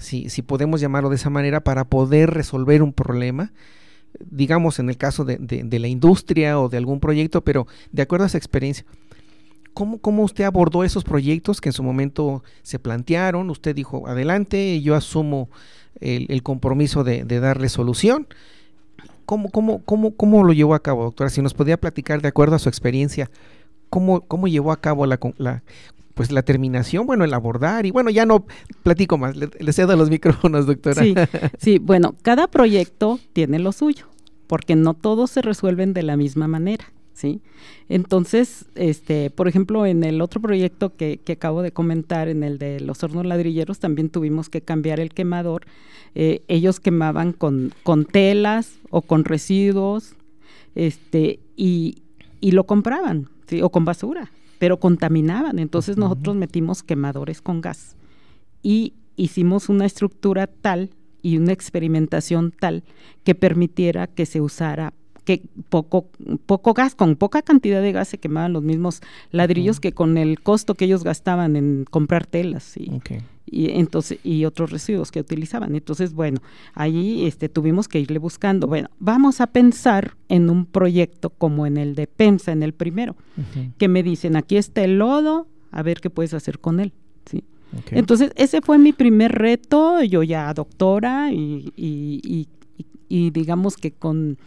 si, si podemos llamarlo de esa manera, para poder resolver un problema, digamos en el caso de, de, la industria o de algún proyecto, pero de acuerdo a esa experiencia. ¿Cómo, ¿Cómo, usted abordó esos proyectos que en su momento se plantearon? Usted dijo, adelante, yo asumo el, el compromiso de, de, darle solución. ¿Cómo, cómo, cómo, ¿Cómo lo llevó a cabo, doctora? Si nos podía platicar de acuerdo a su experiencia, cómo, cómo llevó a cabo la, pues la terminación, bueno, el abordar y bueno, ya no platico más, le, cedo los micrófonos, doctora. Sí, sí, bueno, cada proyecto tiene lo suyo, porque no todos se resuelven de la misma manera. ¿Sí? Entonces, este, por ejemplo, en el otro proyecto que, que, acabo de comentar, en el de los hornos ladrilleros, también tuvimos que cambiar el quemador. Eh, ellos quemaban con, con telas o con residuos, este, y, y lo compraban, o con basura, pero contaminaban. Entonces nosotros metimos quemadores con gas y hicimos una estructura tal y una experimentación tal que permitiera que se usara que poco, poco gas, con poca cantidad de gas se quemaban los mismos ladrillos que con el costo que ellos gastaban en comprar telas y, y entonces y otros residuos que utilizaban. Entonces, bueno, ahí este tuvimos que irle buscando. Bueno, vamos a pensar en un proyecto como en el de Pensa, en el primero, que me dicen, aquí está el lodo, a ver qué puedes hacer con él. ¿sí? Entonces, ese fue mi primer reto, yo ya doctora y, y, y, y digamos que con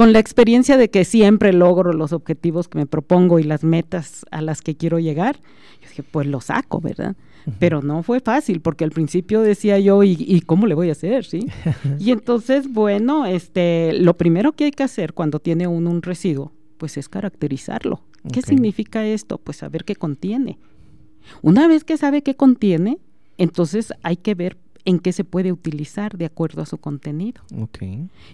con la experiencia de que siempre logro los objetivos que me propongo y las metas a las que quiero llegar, yo dije, pues lo saco, ¿verdad? Pero no fue fácil, porque al principio decía yo, ¿y, cómo le voy a hacer? ¿sí? y entonces, bueno, este, lo primero que hay que hacer cuando tiene uno un residuo, pues es caracterizarlo. ¿Qué significa esto? Pues saber qué contiene. Una vez que sabe qué contiene, entonces hay que ver en qué se puede utilizar de acuerdo a su contenido.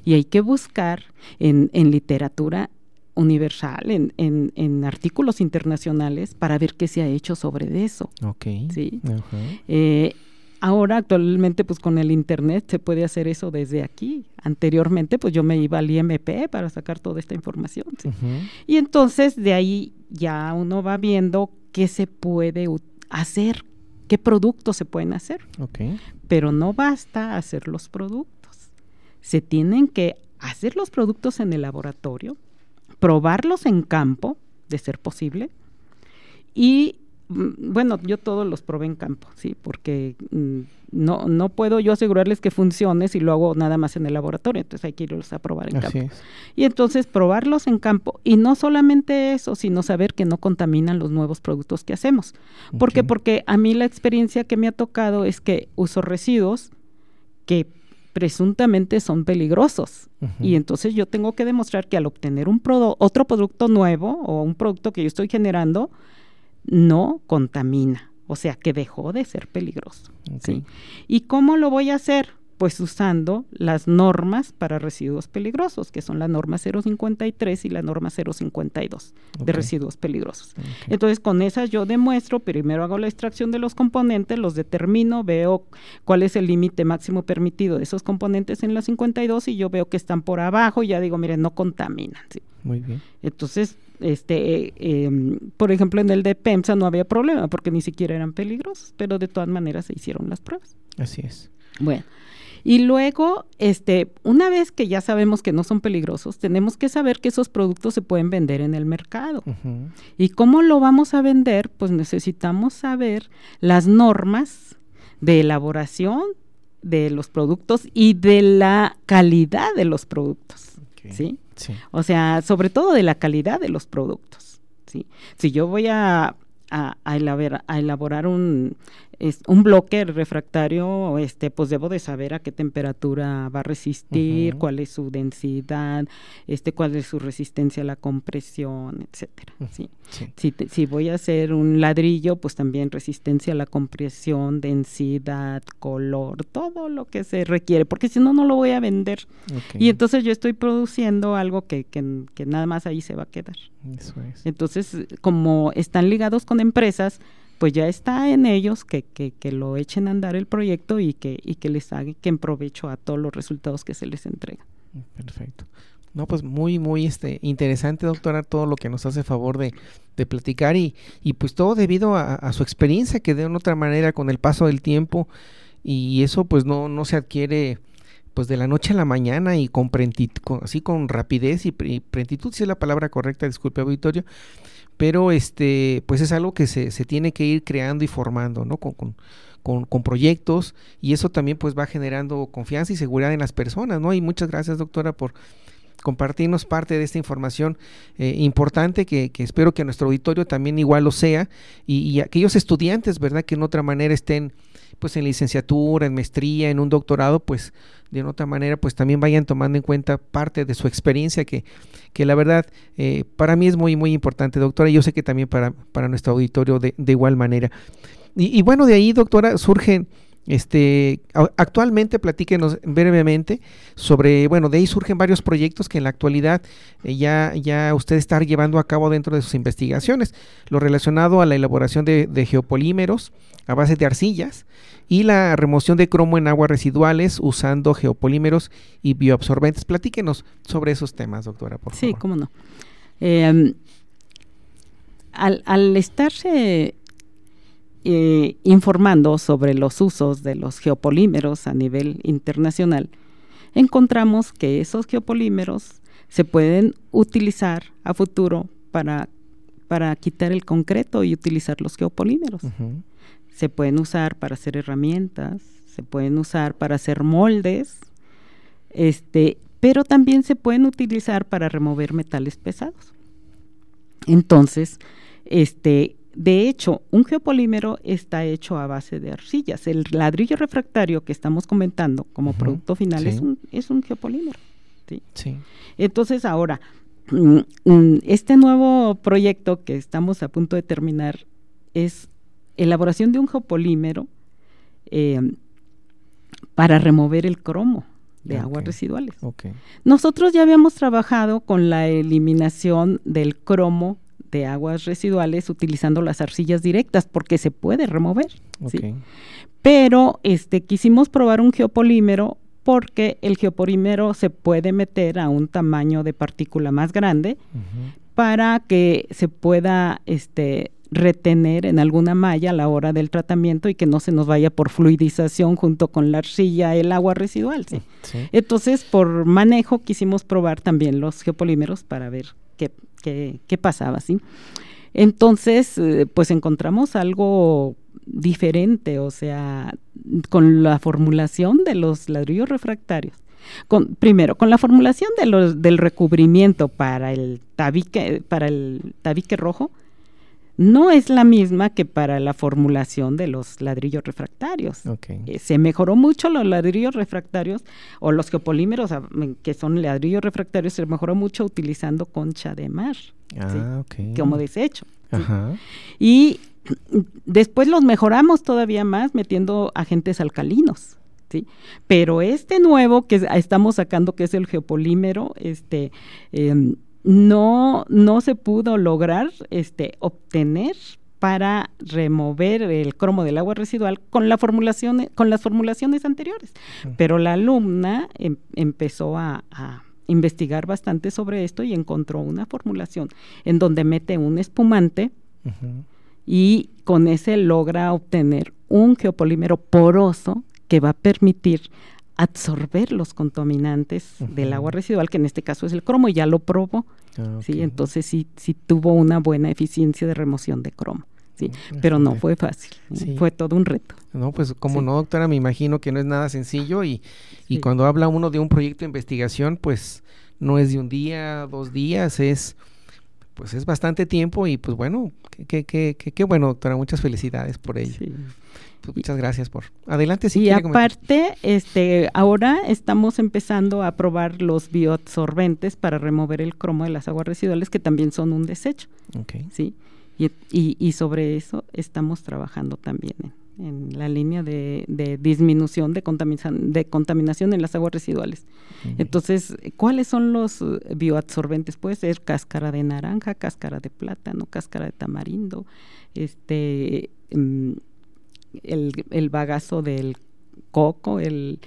Y hay que buscar en, literatura universal, en, en, artículos internacionales, para ver qué se ha hecho sobre eso. ¿sí? Eh, ahora, actualmente, pues con el Internet se puede hacer eso desde aquí. Anteriormente, pues yo me iba al IMP para sacar toda esta información. Y entonces, de ahí ya uno va viendo qué se puede hacer qué productos se pueden hacer. Pero no basta hacer los productos. Se tienen que hacer los productos en el laboratorio, probarlos en campo, de ser posible, y bueno, yo todos los probé en campo, sí, porque mm, no, no puedo yo asegurarles que funcione si lo hago nada más en el laboratorio, entonces hay que irlos a probar en campo. Y entonces probarlos en campo, y no solamente eso, sino saber que no contaminan los nuevos productos que hacemos. ¿Por qué? Porque a mí la experiencia que me ha tocado es que uso residuos que presuntamente son peligrosos. Y entonces yo tengo que demostrar que al obtener un otro producto nuevo o un producto que yo estoy generando, no contamina, o sea que dejó de ser peligroso. ¿sí? ¿Y cómo lo voy a hacer? Pues usando las normas para residuos peligrosos, que son la norma 053 y la norma 052 de residuos peligrosos. Entonces, con esas yo demuestro, primero hago la extracción de los componentes, los determino, veo cuál es el límite máximo permitido de esos componentes en la 52 y yo veo que están por abajo y ya digo, miren, no contaminan. ¿sí? Muy bien. Entonces, este, em, por ejemplo, en el de PEMSA no había problema porque ni siquiera eran peligrosos, pero de todas maneras se hicieron las pruebas. Así es. Bueno, y luego, este, una vez que ya sabemos que no son peligrosos, tenemos que saber que esos productos se pueden vender en el mercado. ¿Y cómo lo vamos a vender? Pues necesitamos saber las normas de elaboración de los productos y de la calidad de los productos. ¿sí? O sea, sobre todo de la calidad de los productos. ¿sí? Si yo voy a, a, elaborar, un, es un bloque refractario, este, pues debo de saber a qué temperatura va a resistir, cuál es su densidad, este, cuál es su resistencia a la compresión, etcétera. ¿sí? Si, si, voy a hacer un ladrillo, pues también resistencia a la compresión, densidad, color, todo lo que se requiere, porque si no, no lo voy a vender. Y entonces yo estoy produciendo algo que, que, que nada más ahí se va a quedar. Eso es. Entonces, como están ligados con empresas, pues ya está en ellos que, que, que, lo echen a andar el proyecto y que, y que les hagan que en provecho a todos los resultados que se les entrega. Perfecto. No, pues muy, muy este, interesante, doctora, todo lo que nos hace favor de, de platicar y, y pues todo debido a, su experiencia que de una otra manera con el paso del tiempo y eso pues no, no se adquiere pues de la noche a la mañana y con, así con rapidez y, y si es la palabra correcta, disculpe auditorio, pero este, pues es algo que se, se tiene que ir creando y formando, ¿no? Con, con, con, proyectos y eso también pues va generando confianza y seguridad en las personas, ¿no? Y muchas gracias, doctora, por compartirnos parte de esta información eh, importante que, que, espero que nuestro auditorio también igual lo sea y, y, aquellos estudiantes, ¿verdad? Que en otra manera estén pues en licenciatura, en maestría, en un doctorado, pues de otra manera pues también vayan tomando en cuenta parte de su experiencia que, que la verdad eh, para mí es muy muy importante doctora y yo sé que también para, para nuestro auditorio de, de igual manera. Y, y, bueno de ahí doctora surgen este, actualmente platíquenos brevemente sobre, bueno, de ahí surgen varios proyectos que en la actualidad eh, ya, ya usted está llevando a cabo dentro de sus investigaciones, lo relacionado a la elaboración de, de geopolímeros a base de arcillas y la remoción de cromo en aguas residuales usando geopolímeros y bioabsorbentes. Platíquenos sobre esos temas, doctora, por favor. Sí, cómo no. Eh, al, al estarse eh, informando sobre los usos de los geopolímeros a nivel internacional, encontramos que esos geopolímeros se pueden utilizar a futuro para, para quitar el concreto y utilizar los geopolímeros. Se pueden usar para hacer herramientas, se pueden usar para hacer moldes, este, pero también se pueden utilizar para remover metales pesados. Entonces, este, de hecho, un geopolímero está hecho a base de arcillas. El ladrillo refractario que estamos comentando como producto final es, un, es un geopolímero. ¿sí? Entonces, ahora, mm, mm, este nuevo proyecto que estamos a punto de terminar es elaboración de un geopolímero eh, para remover el cromo de aguas residuales. Nosotros ya habíamos trabajado con la eliminación del cromo de aguas residuales utilizando las arcillas directas porque se puede remover. Pero este quisimos probar un geopolímero porque el geopolímero se puede meter a un tamaño de partícula más grande para que se pueda este retener en alguna malla a la hora del tratamiento y que no se nos vaya por fluidización junto con la arcilla el agua residual. Entonces, por manejo quisimos probar también los geopolímeros para ver qué, qué, qué pasaba. ¿sí? Entonces, eh, pues encontramos algo diferente, o sea, con la formulación de los ladrillos refractarios. Con, primero, con la formulación de los, del recubrimiento para el tabique, para el tabique rojo, no es la misma que para la formulación de los ladrillos refractarios. Eh, se mejoró mucho los ladrillos refractarios o los geopolímeros, que son ladrillos refractarios, se mejoró mucho utilizando concha de mar, ah, como desecho. Y después los mejoramos todavía más metiendo agentes alcalinos. ¿sí? Pero este nuevo que estamos sacando, que es el geopolímero, este, em, no, no se pudo lograr este, obtener para remover el cromo del agua residual con la formulación, con las formulaciones anteriores. Pero la alumna em, empezó a, investigar bastante sobre esto y encontró una formulación en donde mete un espumante y con ese logra obtener un geopolímero poroso que va a permitir absorber los contaminantes del agua residual, que en este caso es el cromo, y ya lo probó. Ah, sí, entonces sí, sí tuvo una buena eficiencia de remoción de cromo. Sí, mm, pero no fue fácil, fue todo un reto. No, pues como no, doctora, me imagino que no es nada sencillo y, y cuando habla uno de un proyecto de investigación, pues no es de un día, dos días, es pues es bastante tiempo y pues bueno, qué, qué, qué, qué bueno, doctora, muchas felicidades por ello. Pues, muchas gracias por. Adelante, sí. Y aparte, este, ahora estamos empezando a probar los bioabsorbentes para remover el cromo de las aguas residuales, que también son un desecho. Okay. Sí. Y, y, sobre eso estamos trabajando también en, la línea de, disminución de, de contaminación en las aguas residuales. Entonces, ¿cuáles son los bioabsorbentes? Puede ser cáscara de naranja, cáscara de plátano, cáscara de tamarindo, este. Mm, el, bagazo del coco, el,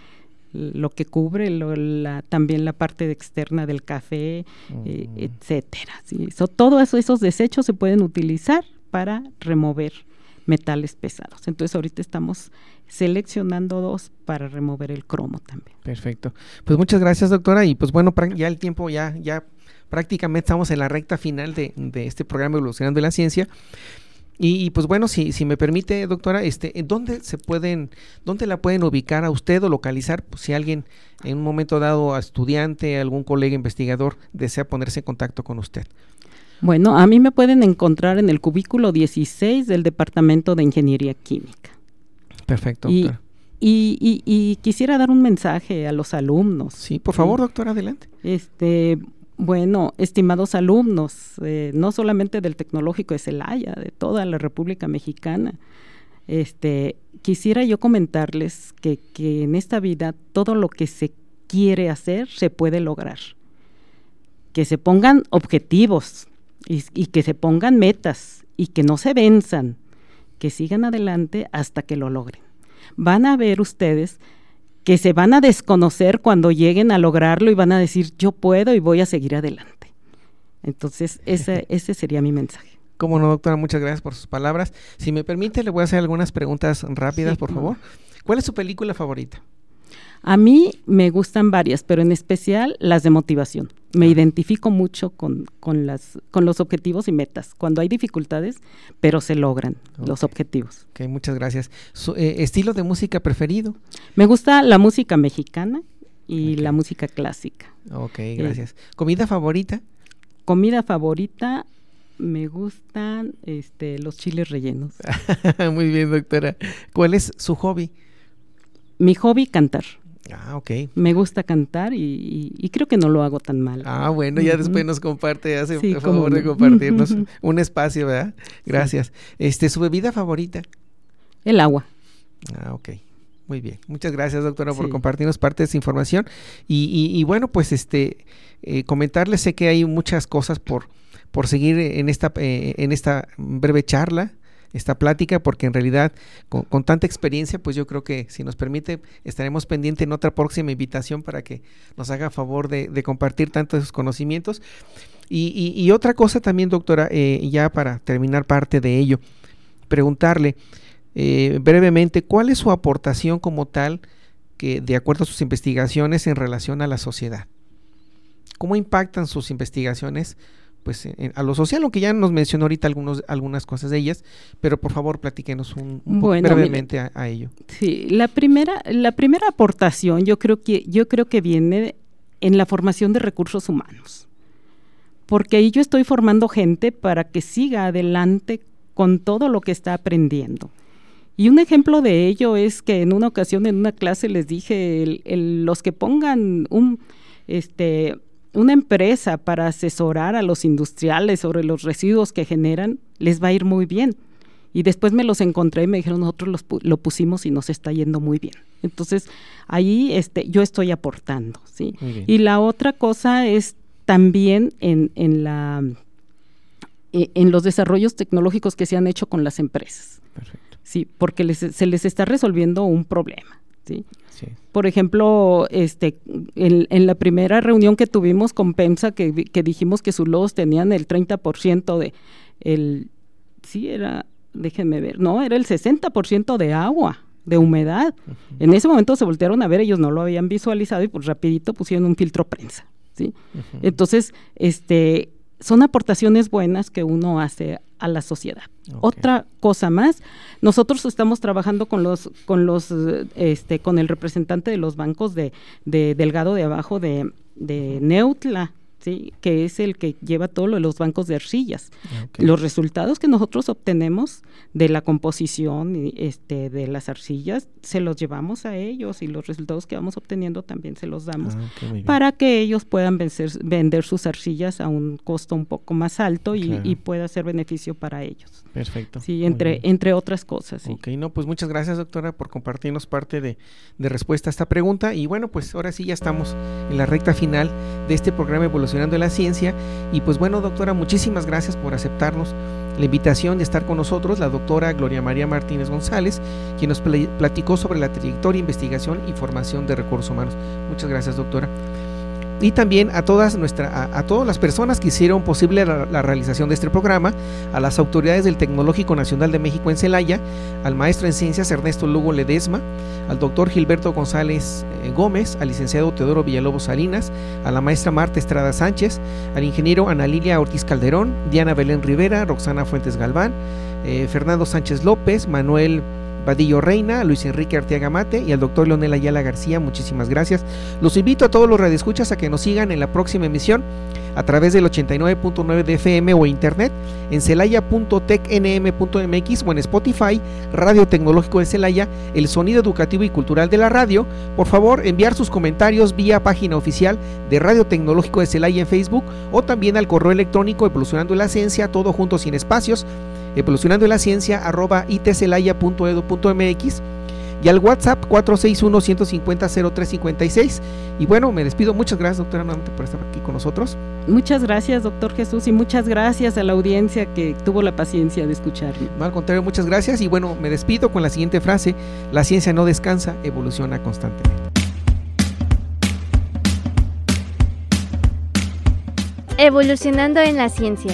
lo que cubre la, también la parte externa del café, eh, mm. etcétera. ¿sí? todos esos desechos se pueden utilizar para remover metales pesados. Entonces ahorita estamos seleccionando dos para remover el cromo también. Perfecto. Pues muchas gracias, doctora. Y pues bueno, ya el tiempo ya, ya prácticamente estamos en la recta final de, de este programa Evolucionando la Ciencia. Y, pues bueno, si, si me permite, doctora, este, ¿dónde se pueden, dónde la pueden ubicar a usted o localizar pues, si alguien en un momento dado, a estudiante, algún colega investigador, desea ponerse en contacto con usted? Bueno, a mí me pueden encontrar en el cubículo 16 del Departamento de Ingeniería Química. Perfecto. Doctora. Y, y, y, quisiera dar un mensaje a los alumnos. Sí, por favor, doctora, adelante. Este, bueno, estimados alumnos, eh, no solamente del Tecnológico de Celaya, de toda la República Mexicana, este, quisiera yo comentarles que, que en esta vida todo lo que se quiere hacer se puede lograr. Que se pongan objetivos y, y que se pongan metas y que no se venzan, que sigan adelante hasta que lo logren. Van a ver ustedes que se van a desconocer cuando lleguen a lograrlo y van a decir, yo puedo y voy a seguir adelante. Entonces, ese, ese sería mi mensaje. Como no, doctora, muchas gracias por sus palabras. Si me permite, le voy a hacer algunas preguntas rápidas, por favor. ¿Cuál es su película favorita? A mí me gustan varias, pero en especial las de motivación. Me identifico mucho con, con, las, con los objetivos y metas. Cuando hay dificultades, pero se logran los objetivos. Ok, muchas gracias. ¿Su eh, estilo de música preferido? Me gusta la música mexicana y la música clásica. Ok, gracias. ¿Comida favorita? Comida favorita, me gustan este, los chiles rellenos. Muy bien, doctora. ¿Cuál es su hobby? Mi hobby, cantar. Ah, ok. Me gusta cantar y, y- y creo que no lo hago tan mal. Ah, bueno, ya después nos comparte, hace Sí, favor de no. compartirnos un espacio, ¿verdad? Gracias. Este, ¿su bebida favorita? El agua. Ah, ok. Muy bien. Muchas gracias, doctora, por compartirnos parte de esa información. Y, y- y bueno, pues este, eh, comentarles, sé que hay muchas cosas por, por seguir en esta, eh, en esta breve charla, esta plática, porque en realidad con, tanta experiencia, pues yo creo que si nos permite, estaremos pendientes en otra próxima invitación para que nos haga favor de, compartir tantos conocimientos. Y otra cosa también, doctora, eh, ya para terminar parte de ello, preguntarle eh, brevemente cuál es su aportación como tal que de acuerdo a sus investigaciones en relación a la sociedad. ¿Cómo impactan sus investigaciones pues en- en- a lo social, aunque ya nos mencionó ahorita algunos, algunas cosas de ellas, pero por favor platíquenos un, Bueno, brevemente a, a ello. Sí, la primera, la primera aportación yo creo que, yo creo que viene en la formación de recursos humanos. Porque ahí yo estoy formando gente para que siga adelante con todo lo que está aprendiendo. Y un ejemplo de ello es que en una ocasión en una clase les dije, el- el- los que pongan un, este, una empresa para asesorar a los industriales sobre los residuos que generan, les va a ir muy bien. Y después me los encontré y me dijeron, nosotros los lo pusimos y nos está yendo muy bien. Entonces, ahí este, yo estoy aportando, ¿sí? Y la otra cosa es también en, en la eh, en los desarrollos tecnológicos que se han hecho con las empresas, Perfecto. sí, porque les- se les está resolviendo un problema, sí. Sí. Por ejemplo, este, en, en la primera reunión que tuvimos con PEMSA, que, que dijimos que sus logos tenían el 30% de, el, sí, era, déjenme ver, no, era el 60% de agua, de humedad. En ese momento se voltearon a ver, ellos no lo habían visualizado y pues rapidito pusieron un filtro prensa, ¿sí? Entonces, este, son aportaciones buenas que uno hace a la sociedad. Otra cosa más, nosotros estamos trabajando con los, con los, este, con el representante de los bancos de, de Delgado de abajo de, de Neutla, sí, que es el que lleva todo lo de los bancos de arcillas. Ok. Los resultados que nosotros obtenemos de la composición este, de las arcillas se los llevamos a ellos y los resultados que vamos obteniendo también se los damos Ah, para que ellos puedan vencer- vender sus arcillas a un costo un poco más alto y, Claro. y pueda ser beneficio para ellos. Perfecto. Sí, entre, entre otras cosas. sí. Ok, no, pues muchas gracias doctora por compartirnos parte de, de respuesta a esta pregunta y bueno, pues ahora sí ya estamos en la recta final de este programa La Ciencia y pues bueno doctora, muchísimas gracias por aceptarnos la invitación de estar con nosotros, la doctora Gloria María Martínez González, quien nos pla- platicó sobre la trayectoria, investigación y formación de recursos humanos. Muchas gracias doctora. Y también a todas nuestra, a, todas las personas que hicieron posible la, la realización de este programa, a las autoridades del Tecnológico Nacional de México en Celaya, al maestro en ciencias Ernesto Lugo Ledesma, al doctor Gilberto González eh, Gómez, al licenciado Teodoro Villalobos Salinas, a la maestra Marta Estrada Sánchez, al ingeniero Ana Lilia Ortiz Calderón, Diana Belén Rivera, Roxana Fuentes Galván, eh, Fernando Sánchez López, Manuel Vadillo Reina, Luis Enrique Arteaga Mate y al doctor Leonel Ayala García, muchísimas gracias. Los invito a todos los radioescuchas a que nos sigan en la próxima emisión a través del 89.9 de FM o internet en celaya.tecnm.mx o en Spotify, Radio Tecnológico de Celaya, el sonido educativo y cultural de la radio. Por favor, enviar sus comentarios vía página oficial de Radio Tecnológico de Celaya en Facebook o también al correo electrónico evolucionando la ciencia, todo junto sin espacios, evolucionando la ciencia arroba itcelaya.edu.mx y al WhatsApp 461-150-0356. Y bueno, me despido. Muchas gracias, doctora, nuevamente por estar aquí con nosotros. Muchas gracias, doctor Jesús, y muchas gracias a la audiencia que tuvo la paciencia de escucharme. No, al contrario, muchas gracias. Y bueno, me despido con la siguiente frase. La ciencia no descansa, evoluciona constantemente. Evolucionando en la ciencia.